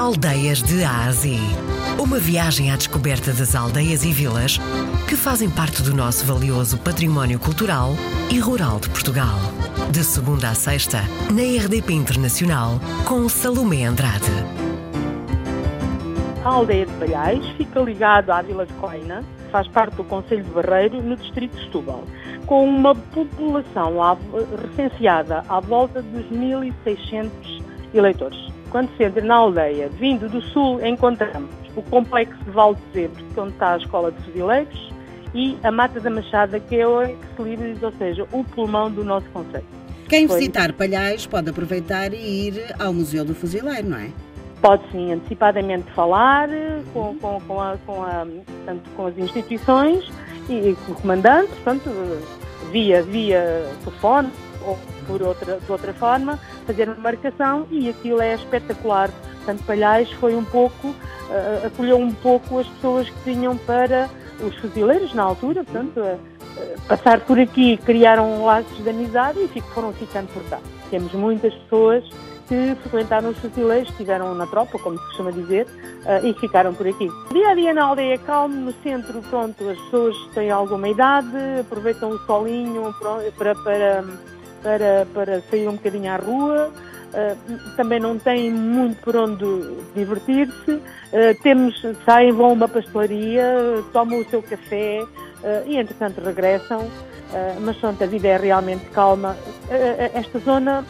Aldeias de Ásia. Uma viagem à descoberta das aldeias e vilas que fazem parte do nosso valioso património cultural e rural de Portugal. De segunda a sexta, na RDP Internacional, com Salomé Andrade. A aldeia de Palhais fica ligada à Vila de Coina, faz parte do Conselho de Barreiro, no distrito de Setúbal, com uma população recenseada à volta dos 1.600 eleitores. Quando se entra na aldeia, vindo do sul, encontramos o complexo de Val de Zebre, é onde está a Escola de Fuzileiros, e a Mata da Machada, que é o ex-libris, ou seja, o pulmão do nosso conceito. Quem Foi... visitar Palhais pode aproveitar e ir ao Museu do Fuzileiro, não é? Pode sim, antecipadamente falar com, com, com, a, com, a, portanto, com as instituições e, com o comandante, portanto, via, via telefone ou por outra, de outra forma, fazer uma marcação e aquilo é espetacular. Portanto, Palhais foi um pouco, uh, acolheu um pouco as pessoas que vinham para os fuzileiros na altura, portanto, uh, passar por aqui criaram laços de amizade e foram ficando por cá. Temos muitas pessoas que frequentaram os fuzileiros, estiveram na tropa, como se costuma dizer, uh, e ficaram por aqui. Dia a dia na aldeia calmo, no centro, pronto, as pessoas têm alguma idade, aproveitam o solinho para, para para, para sair um bocadinho à rua. Uh, também não têm muito por onde divertir-se. Uh, temos, saem, vão a uma pastelaria, tomam o seu café uh, e, entretanto, regressam. mas, pronto, a vida é realmente calma. esta zona,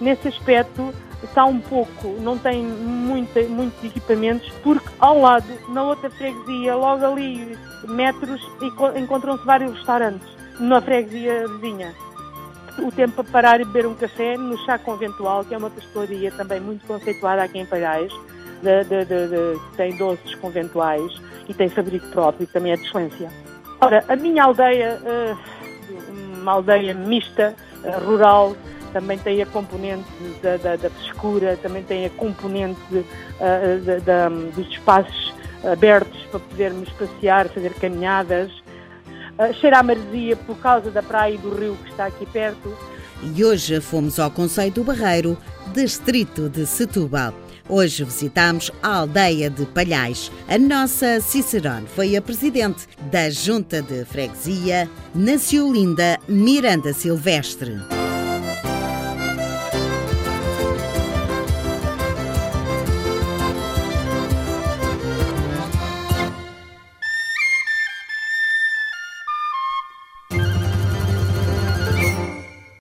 nesse aspecto, está um pouco, não tem muita, muitos equipamentos, porque ao lado, na outra freguesia, logo ali metros, encontram-se vários restaurantes, na freguesia vizinha o tempo para parar e beber um café no Chá Conventual, que é uma pastelaria também muito conceituada aqui em de, que tem doces conventuais e tem fabrico próprio, que também é de excelência. Ora, a minha aldeia, eh, uma aldeia mista, eh, rural, também tem a componente da, da, da frescura, também tem a componente eh, dos espaços abertos para podermos passear, fazer caminhadas, uh, cheira a maresia por causa da praia e do rio que está aqui perto. E hoje fomos ao Conselho do Barreiro, distrito de Setúbal. Hoje visitamos a aldeia de Palhais. A nossa Cicerone foi a presidente da Junta de Freguesia, Naciolinda Miranda Silvestre.